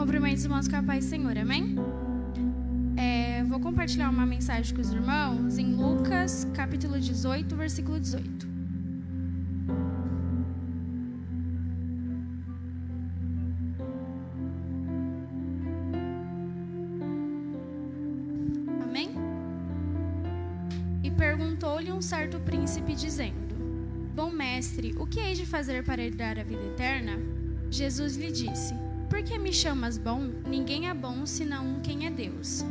Cumprimento os irmãos com a paz do Senhor, amém? É, vou compartilhar uma mensagem com os irmãos em Lucas, capítulo 18, versículo 18. Amém? E perguntou-lhe um certo príncipe, dizendo: Bom mestre, o que hei de fazer para herdar a vida eterna? Jesus lhe disse: Por que me chamas bom? Ninguém é bom senão quem é Deus.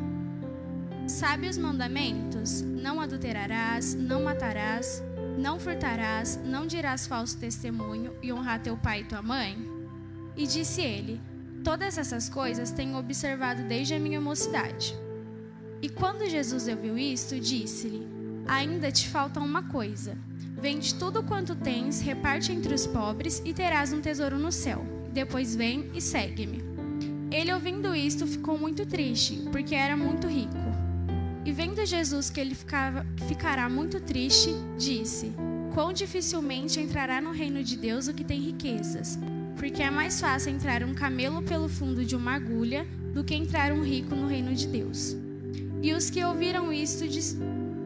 Sabe os mandamentos? Não adulterarás, não matarás, não furtarás, não dirás falso testemunho e honrar teu pai e tua mãe? E disse ele: Todas essas coisas tenho observado desde a minha mocidade. E quando Jesus ouviu isto, disse-lhe: Ainda te falta uma coisa. Vende tudo quanto tens, reparte entre os pobres e terás um tesouro no céu. Depois vem e segue-me. Ele, ouvindo isto, ficou muito triste, porque era muito rico. E vendo Jesus que ele ficava, ficará muito triste, disse: Quão dificilmente entrará no reino de Deus o que tem riquezas, porque é mais fácil entrar um camelo pelo fundo de uma agulha do que entrar um rico no reino de Deus. E os que ouviram isto,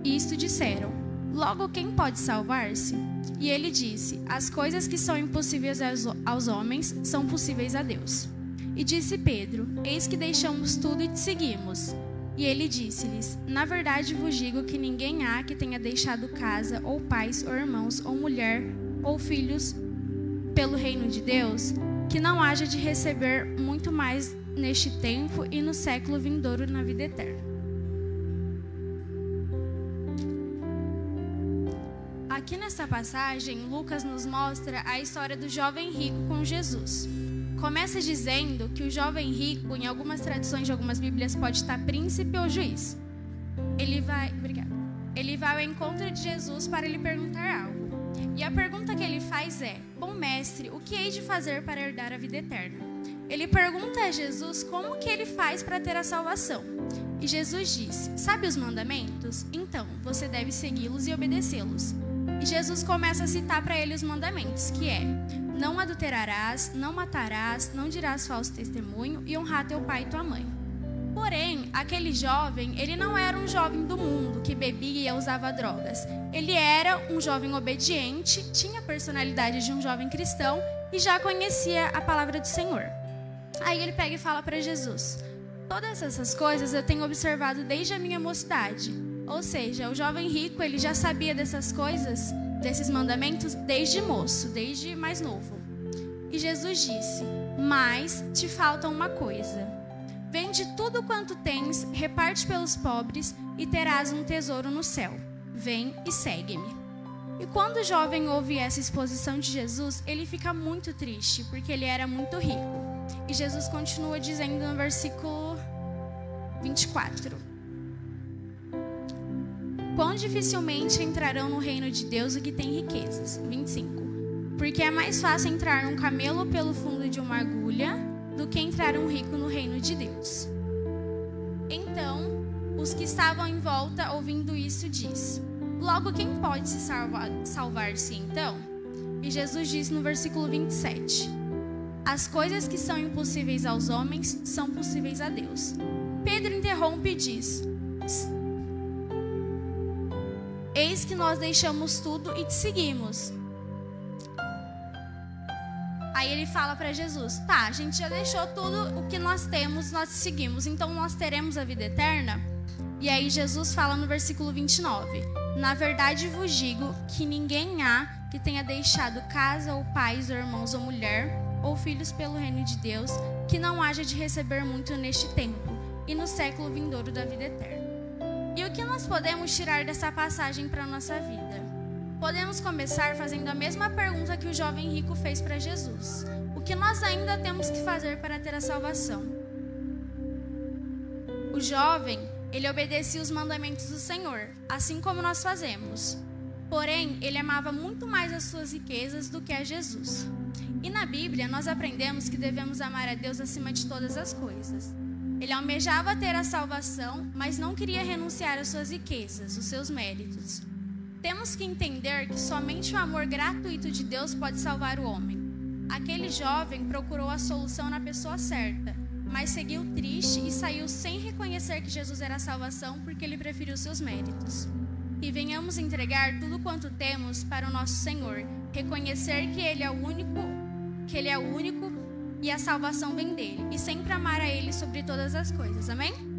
isto disseram: Logo, quem pode salvar-se? E ele disse: As coisas que são impossíveis aos, homens são possíveis a Deus. E disse Pedro: Eis que deixamos tudo e te seguimos. E ele disse-lhes: Na verdade vos digo que ninguém há que tenha deixado casa, ou pais, ou irmãos, ou mulher, ou filhos, pelo reino de Deus, que não haja de receber muito mais neste tempo e no século vindouro na vida eterna. Aqui nessa passagem, Lucas nos mostra a história do jovem rico com Jesus. Começa dizendo que o jovem rico, em algumas traduções de algumas Bíblias, pode estar príncipe ou juiz. Ele vai, obrigada. Ele vai ao encontro de Jesus para lhe perguntar algo. E a pergunta que ele faz é: Bom mestre, o que hei de fazer para herdar a vida eterna? Ele pergunta a Jesus como que ele faz para ter a salvação. E Jesus diz: Sabe os mandamentos? Então, você deve segui-los e obedecê-los. E Jesus começa a citar para ele os mandamentos, que é: não adulterarás, não matarás, não dirás falso testemunho e honrar teu pai e tua mãe. Porém, aquele jovem, ele não era um jovem do mundo que bebia e usava drogas. Ele era um jovem obediente, tinha a personalidade de um jovem cristão e já conhecia a palavra do Senhor. Aí ele pega e fala para Jesus: Todas essas coisas eu tenho observado desde a minha mocidade. Ou seja, o jovem rico, ele já sabia dessas coisas, desses mandamentos desde moço, desde mais novo. E Jesus disse: "Mas te falta uma coisa. Vende tudo quanto tens, reparte pelos pobres e terás um tesouro no céu. Vem e segue-me." E quando o jovem ouve essa exposição de Jesus, ele fica muito triste, porque ele era muito rico. E Jesus continua dizendo no versículo 24: Quão dificilmente entrarão no reino de Deus o que tem riquezas. 25. Porque é mais fácil entrar um camelo pelo fundo de uma agulha do que entrar um rico no reino de Deus. Então, os que estavam em volta ouvindo isso diz: Logo quem pode se salvar, salvar-se então? E Jesus diz no versículo 27: As coisas que são impossíveis aos homens são possíveis a Deus. Pedro interrompe e diz: Eis que nós deixamos tudo e te seguimos. Aí ele fala para Jesus: Tá, a gente já deixou tudo o que nós temos, nós te seguimos, então nós teremos a vida eterna? E aí Jesus fala no versículo 29: Na verdade vos digo que ninguém há que tenha deixado casa, ou pais, ou irmãos, ou mulher, ou filhos pelo reino de Deus, que não haja de receber muito neste tempo e no século vindouro da vida eterna. E o que nós podemos tirar dessa passagem para a nossa vida? Podemos começar fazendo a mesma pergunta que o jovem rico fez para Jesus: O que nós ainda temos que fazer para ter a salvação? O jovem, ele obedecia os mandamentos do Senhor, assim como nós fazemos. Porém, ele amava muito mais as suas riquezas do que a Jesus. E na Bíblia, nós aprendemos que devemos amar a Deus acima de todas as coisas. Ele almejava ter a salvação, mas não queria renunciar às suas riquezas, os seus méritos. Temos que entender que somente o amor gratuito de Deus pode salvar o homem. Aquele jovem procurou a solução na pessoa certa, mas seguiu triste e saiu sem reconhecer que Jesus era a salvação porque ele preferiu seus méritos. E venhamos entregar tudo quanto temos para o nosso Senhor, reconhecer que ele é o único, que ele é o único e a salvação vem dele, e sempre amar a ele sobre todas as coisas. Amém?